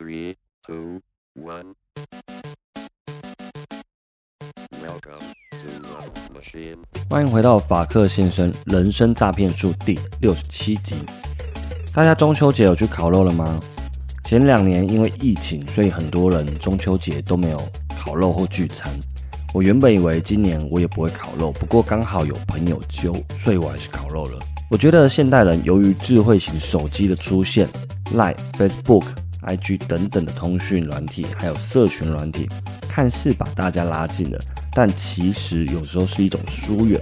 Three, two, one. Welcome to the Machine. 欢迎回到法克先生人生诈骗术第六十七集。大家中秋节有去烤肉了吗？前两年因为疫情，所以很多人中秋节都没有烤肉或聚餐。我原本以为今年我也不会烤肉，不过刚好有朋友揪，所以我还是烤肉了。我觉得现代人由于智慧型手机的出现，Line、Facebook、IG 等等的通讯软体，还有社群软体，看似把大家拉近了，但其实有时候是一种疏远。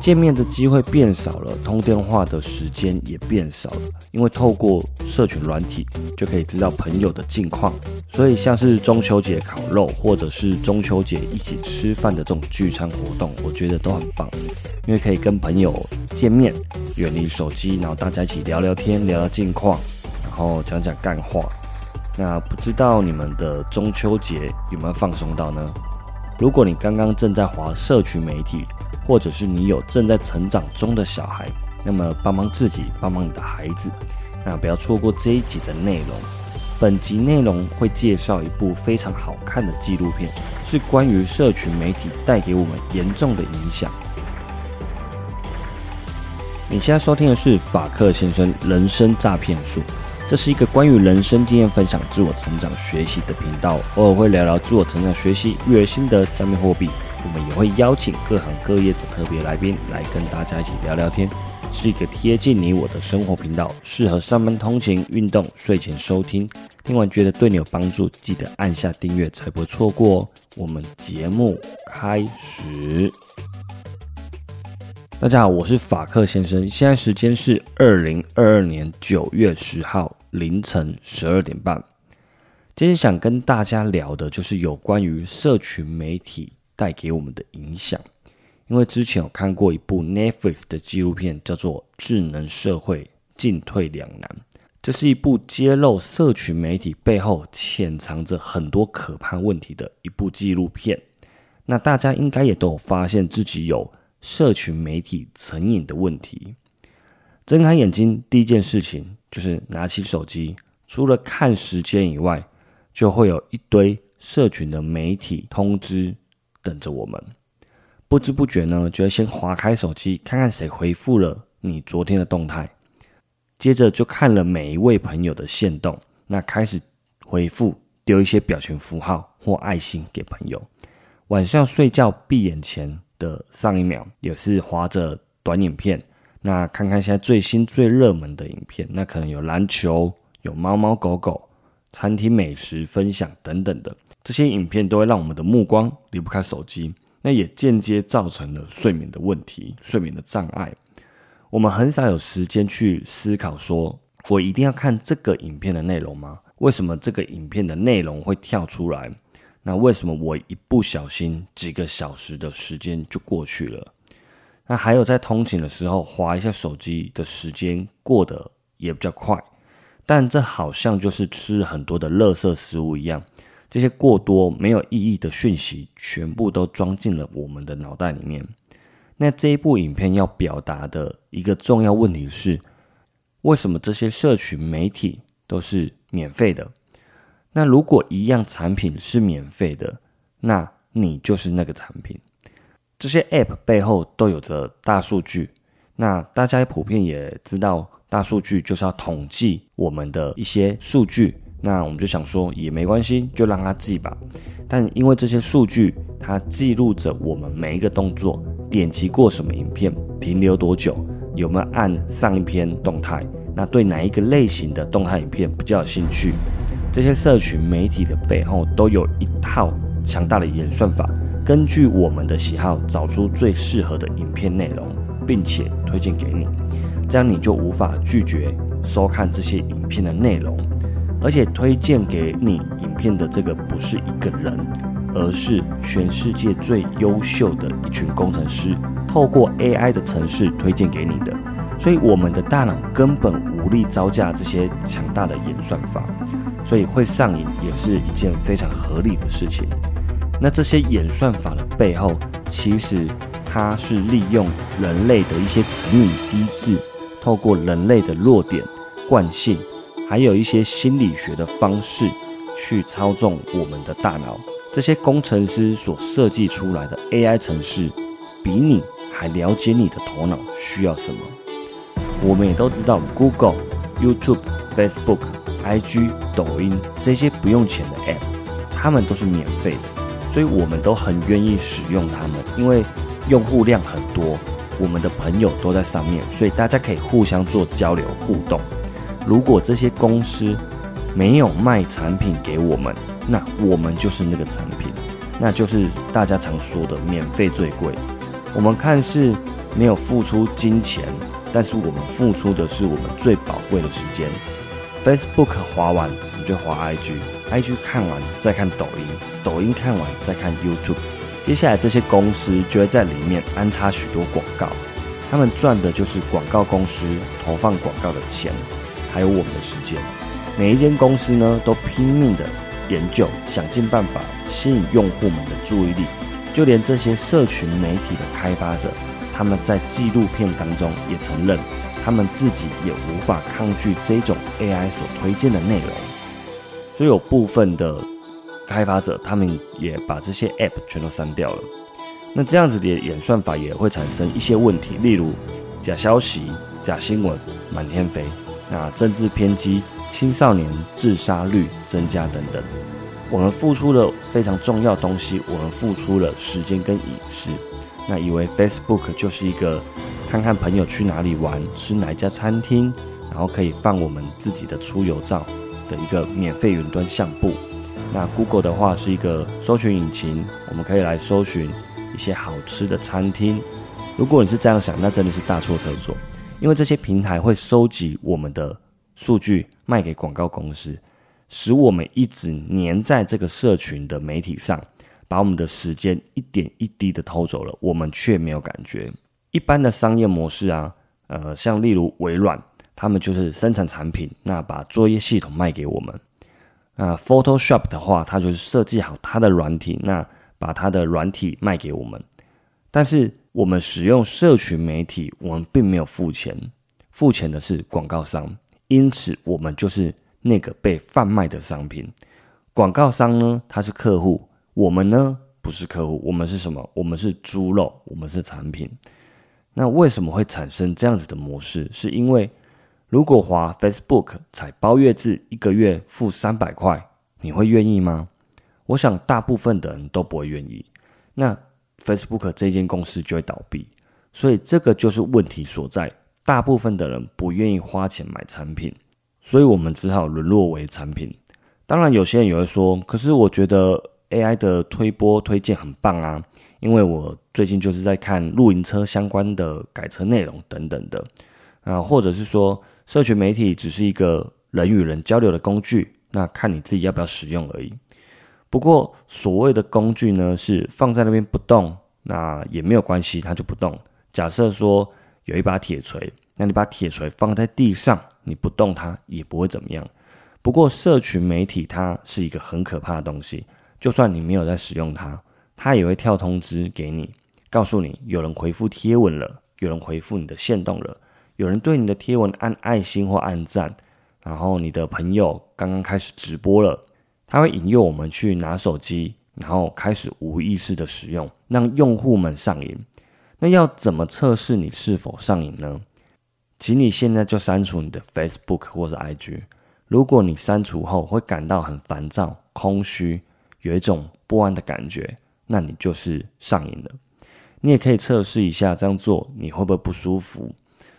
见面的机会变少了，通电话的时间也变少了，因为透过社群软体就可以知道朋友的近况。所以像是中秋节烤肉，或者是中秋节一起吃饭的这种聚餐活动，我觉得都很棒，因为可以跟朋友见面，远离手机，然后大家一起聊聊天，聊聊近况，然后讲讲干话。那不知道你们的中秋节有没有放松到呢？如果你刚刚正在滑社群媒体，或者是你有正在成长中的小孩，那么帮帮自己，帮帮你的孩子，那不要错过这一集的内容。本集内容会介绍一部非常好看的纪录片，是关于社群媒体带给我们严重的影响。你现在收听的是法克先生人生诈骗术，这是一个关于人生经验分享、自我成长学习的频道，偶尔会聊聊自我成长学习、育儿心得、加密货币。我们也会邀请各行各业的特别来宾来跟大家一起聊聊天，是一个贴近你我的生活频道，适合上班通勤、运动、睡前收听。听完觉得对你有帮助，记得按下订阅，才不会错过哦。我们节目开始。大家好，我是法克先生，现在时间是二零二二年九月十号凌晨十二点半。今天想跟大家聊的就是有关于社群媒体。带给我们的影响，因为之前有看过一部 Netflix 的纪录片，叫做《智能社会进退两难》。这是一部揭露社群媒体背后潜藏着很多可怕问题的一部纪录片。那大家应该也都有发现自己有社群媒体成瘾的问题。睁开眼睛，第一件事情就是拿起手机，除了看时间以外，就会有一堆社群的媒体通知。等着我们，不知不觉呢，就会先划开手机，看看谁回复了你昨天的动态，接着就看了每一位朋友的线动，那开始回复，丢一些表情符号或爱心给朋友。晚上睡觉闭眼前的上一秒，也是划着短影片，那看看现在最新最热门的影片，那可能有篮球，有猫猫狗狗。餐厅美食分享等等的这些影片，都会让我们的目光离不开手机，那也间接造成了睡眠的问题、睡眠的障碍。我们很少有时间去思考，说我一定要看这个影片的内容吗？为什么这个影片的内容会跳出来？那为什么我一不小心几个小时的时间就过去了？那还有在通勤的时候划一下手机的时间过得也比较快。但这好像就是吃很多的垃圾食物一样，这些过多没有意义的讯息，全部都装进了我们的脑袋里面。那这一部影片要表达的一个重要问题是：为什么这些社群媒体都是免费的？那如果一样产品是免费的，那你就是那个产品。这些 App 背后都有着大数据，那大家普遍也知道。大数据就是要统计我们的一些数据，那我们就想说也没关系，就让它记吧。但因为这些数据，它记录着我们每一个动作，点击过什么影片，停留多久，有没有按上一篇动态，那对哪一个类型的动态影片比较有兴趣？这些社群媒体的背后都有一套强大的演算法，根据我们的喜好找出最适合的影片内容，并且推荐给你。这样你就无法拒绝收看这些影片的内容，而且推荐给你影片的这个不是一个人，而是全世界最优秀的一群工程师，透过 AI 的程式推荐给你的。所以我们的大脑根本无力招架这些强大的演算法，所以会上瘾也是一件非常合理的事情。那这些演算法的背后，其实它是利用人类的一些成瘾机制。透过人类的弱点、惯性，还有一些心理学的方式去操纵我们的大脑。这些工程师所设计出来的 AI 程式，比你还了解你的头脑需要什么。我们也都知道，Google、YouTube、Facebook、IG、抖音这些不用钱的 App，它们都是免费的，所以我们都很愿意使用它们，因为用户量很多，我们的朋友都在上面，所以大家可以互相做交流互动。如果这些公司没有卖产品给我们，那我们就是那个产品，那就是大家常说的免费最贵。我们看似没有付出金钱，但是我们付出的是我们最宝贵的时间。Facebook 滑完你就滑 IG，IG 看完再看抖音，抖音看完再看 YouTube。接下来这些公司就会在里面安插许多广告，他们赚的就是广告公司投放广告的钱，还有我们的时间。每一间公司呢都拼命的。研究，想尽办法吸引用户们的注意力，就连这些社群媒体的开发者，他们在纪录片当中也承认，他们自己也无法抗拒这种 AI 所推荐的内容，所以有部分的开发者，他们也把这些 App 全都删掉了。那这样子的演算法也会产生一些问题，例如假消息、假新闻满天飞，那政治偏激。青少年自杀率增加等等，我们付出了非常重要东西，我们付出了时间跟隐私。那以为 Facebook 就是一个看看朋友去哪里玩，吃哪家餐厅，然后可以放我们自己的出游照的一个免费云端相簿。那 Google 的话是一个搜寻引擎，我们可以来搜寻一些好吃的餐厅。如果你是这样想，那真的是大错特错，因为这些平台会收集我们的。数据卖给广告公司，使我们一直黏在这个社群的媒体上，把我们的时间一点一滴的偷走了，我们却没有感觉。一般的商业模式啊，呃，像例如微软，他们就是生产产品，那把作业系统卖给我们。那 Photoshop 的话，它就是设计好它的软体，那把它的软体卖给我们。但是我们使用社群媒体，我们并没有付钱，付钱的是广告商。因此，我们就是那个被贩卖的商品。广告商呢，他是客户；我们呢，不是客户。我们是什么？我们是猪肉，我们是产品。那为什么会产生这样子的模式？是因为如果华 Facebook 采包月制，一个月付三百块，你会愿意吗？我想大部分的人都不会愿意。那 Facebook 这间公司就会倒闭。所以这个就是问题所在。大部分的人不愿意花钱买产品，所以我们只好沦落为产品。当然，有些人也会说：“可是我觉得 AI 的推播推荐很棒啊，因为我最近就是在看露营车相关的改车内容等等的。”啊，或者是说，社群媒体只是一个人与人交流的工具，那看你自己要不要使用而已。不过，所谓的工具呢，是放在那边不动，那也没有关系，它就不动。假设说。有一把铁锤，那你把铁锤放在地上，你不动它也不会怎么样。不过社群媒体它是一个很可怕的东西，就算你没有在使用它，它也会跳通知给你，告诉你有人回复贴文了，有人回复你的线动了，有人对你的贴文按爱心或按赞，然后你的朋友刚刚开始直播了，它会引诱我们去拿手机，然后开始无意识的使用，让用户们上瘾。那要怎么测试你是否上瘾呢？请你现在就删除你的 Facebook 或者 IG。如果你删除后会感到很烦躁、空虚，有一种不安的感觉，那你就是上瘾了。你也可以测试一下，这样做你会不会不舒服？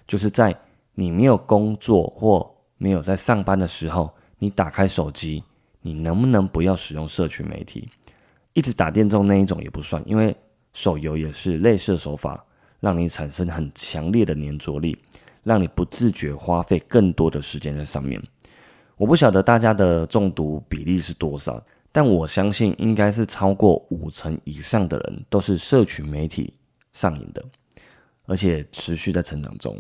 就是在你没有工作或没有在上班的时候，你打开手机，你能不能不要使用社群媒体？一直打电动那一种也不算，因为。手游也是类似的手法，让你产生很强烈的粘着力，让你不自觉花费更多的时间在上面。我不晓得大家的中毒比例是多少，但我相信应该是超过五成以上的人都是社群媒体上瘾的，而且持续在成长中。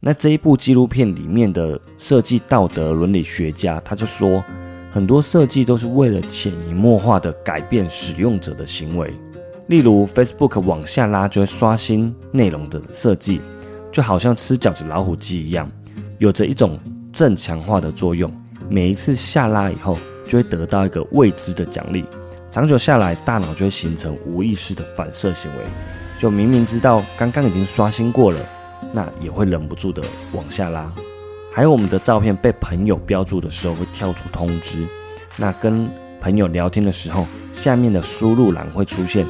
那这一部纪录片里面的设计道德伦理学家，他就说，很多设计都是为了潜移默化的改变使用者的行为。例如，Facebook 往下拉就会刷新内容的设计，就好像吃饺子老虎机一样，有着一种正强化的作用。每一次下拉以后，就会得到一个未知的奖励。长久下来，大脑就会形成无意识的反射行为，就明明知道刚刚已经刷新过了，那也会忍不住的往下拉。还有我们的照片被朋友标注的时候，会跳出通知。那跟朋友聊天的时候，下面的输入栏会出现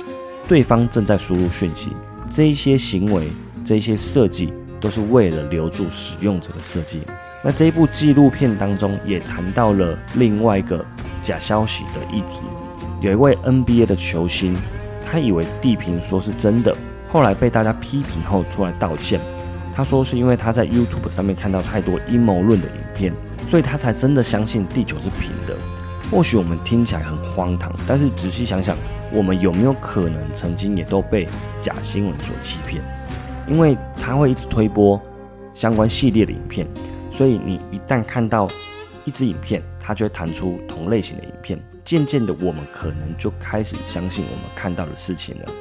对方正在输入讯息。这一些行为，这一些设计，都是为了留住使用者的设计。那这一部纪录片当中也谈到了另外一个假消息的议题。有一位 NBA 的球星，他以为地平说是真的，后来被大家批评后出来道歉。他说是因为他在 YouTube 上面看到太多阴谋论的影片，所以他才真的相信地球是平的。或许我们听起来很荒唐，但是仔细想想，我们有没有可能曾经也都被假新闻所欺骗？因为他会一直推播相关系列的影片。所以你一旦看到一支影片，它就会弹出同类型的影片。渐渐的，我们可能就开始相信我们看到的事情了。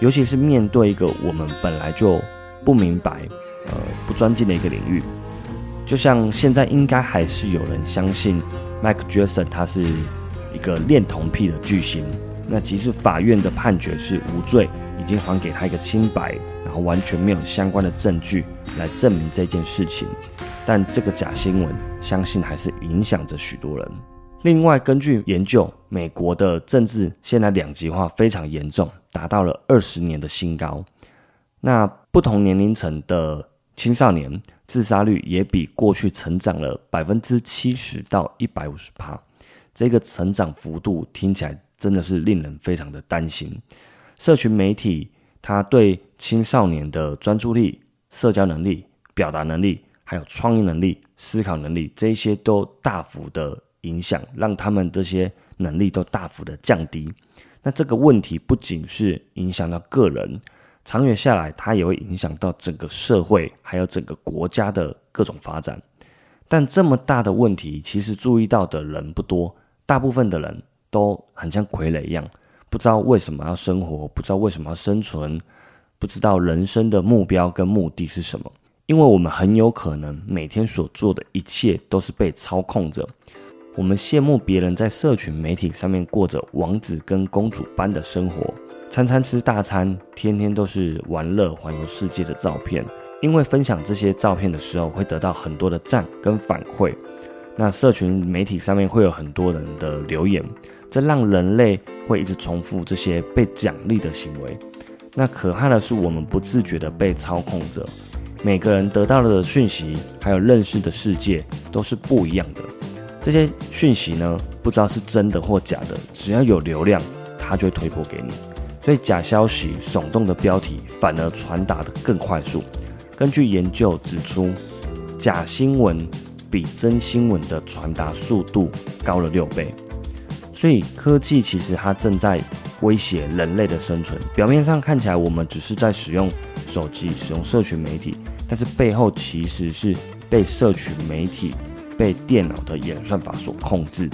尤其是面对一个我们本来就不明白、呃不专精的一个领域，就像现在应该还是有人相信 Mike Jackson 他是一个恋童癖的巨星。那即使法院的判决是无罪，已经还给他一个清白。完全没有相关的证据来证明这件事情，但这个假新闻相信还是影响着许多人。另外，根据研究，美国的政治现在两极化非常严重，达到了二十年的新高。那不同年龄层的青少年自杀率也比过去成长了百分之七十到一百五十帕，这个成长幅度听起来真的是令人非常的担心。社群媒体。他对青少年的专注力、社交能力、表达能力，还有创意能力、思考能力，这些都大幅的影响，让他们这些能力都大幅的降低。那这个问题不仅是影响到个人，长远下来，它也会影响到整个社会，还有整个国家的各种发展。但这么大的问题，其实注意到的人不多，大部分的人都很像傀儡一样。不知道为什么要生活，不知道为什么要生存，不知道人生的目标跟目的是什么。因为我们很有可能每天所做的一切都是被操控着。我们羡慕别人在社群媒体上面过着王子跟公主般的生活，餐餐吃大餐，天天都是玩乐环游世界的照片。因为分享这些照片的时候会得到很多的赞跟反馈，那社群媒体上面会有很多人的留言。这让人类会一直重复这些被奖励的行为。那可怕的是，我们不自觉的被操控着。每个人得到的讯息，还有认识的世界都是不一样的。这些讯息呢，不知道是真的或假的，只要有流量，它就会推播给你。所以，假消息、耸动的标题反而传达的更快速。根据研究指出，假新闻比真新闻的传达速度高了六倍。所以科技其实它正在威胁人类的生存。表面上看起来我们只是在使用手机、使用社群媒体，但是背后其实是被社群媒体、被电脑的演算法所控制。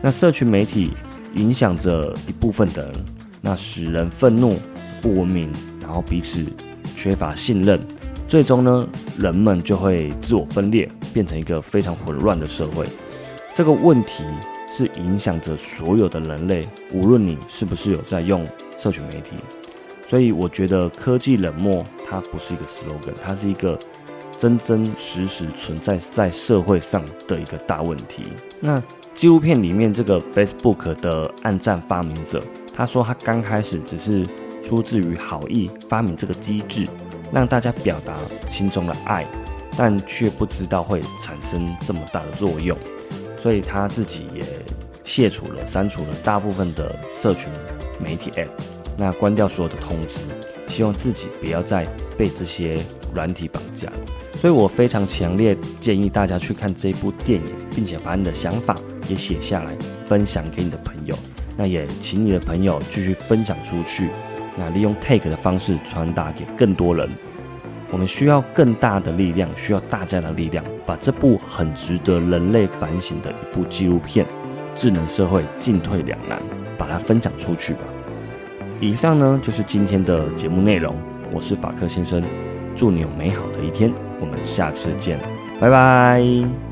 那社群媒体影响着一部分的人，那使人愤怒、不文明，然后彼此缺乏信任，最终呢，人们就会自我分裂，变成一个非常混乱的社会。这个问题。是影响着所有的人类，无论你是不是有在用社群媒体，所以我觉得科技冷漠它不是一个 slogan，它是一个真真实实存在在社会上的一个大问题。那纪录片里面这个 Facebook 的暗战发明者，他说他刚开始只是出自于好意发明这个机制，让大家表达心中的爱，但却不知道会产生这么大的作用。所以他自己也卸除了、删除了大部分的社群媒体 App，那关掉所有的通知，希望自己不要再被这些软体绑架。所以我非常强烈建议大家去看这部电影，并且把你的想法也写下来，分享给你的朋友。那也请你的朋友继续分享出去，那利用 Take 的方式传达给更多人。我们需要更大的力量，需要大家的力量，把这部很值得人类反省的一部纪录片《智能社会进退两难》，把它分享出去吧。以上呢就是今天的节目内容，我是法克先生，祝你有美好的一天，我们下次见，拜拜。